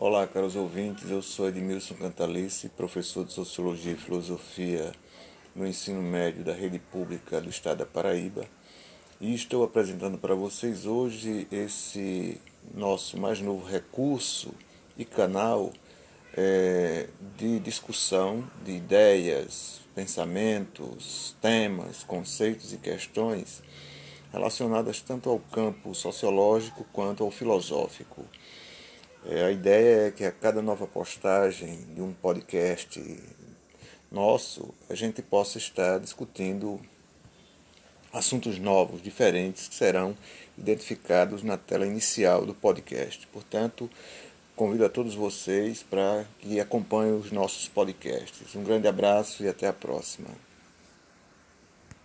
Olá, caros ouvintes. Eu sou Edmilson Cantalice, professor de Sociologia e Filosofia no ensino médio da rede pública do estado da Paraíba, e estou apresentando para vocês hoje esse nosso mais novo recurso e canal é, de discussão de ideias, pensamentos, temas, conceitos e questões relacionadas tanto ao campo sociológico quanto ao filosófico. É, a ideia é que a cada nova postagem de um podcast nosso, a gente possa estar discutindo assuntos novos, diferentes, que serão identificados na tela inicial do podcast. Portanto, convido a todos vocês para que acompanhem os nossos podcasts. Um grande abraço e até a próxima.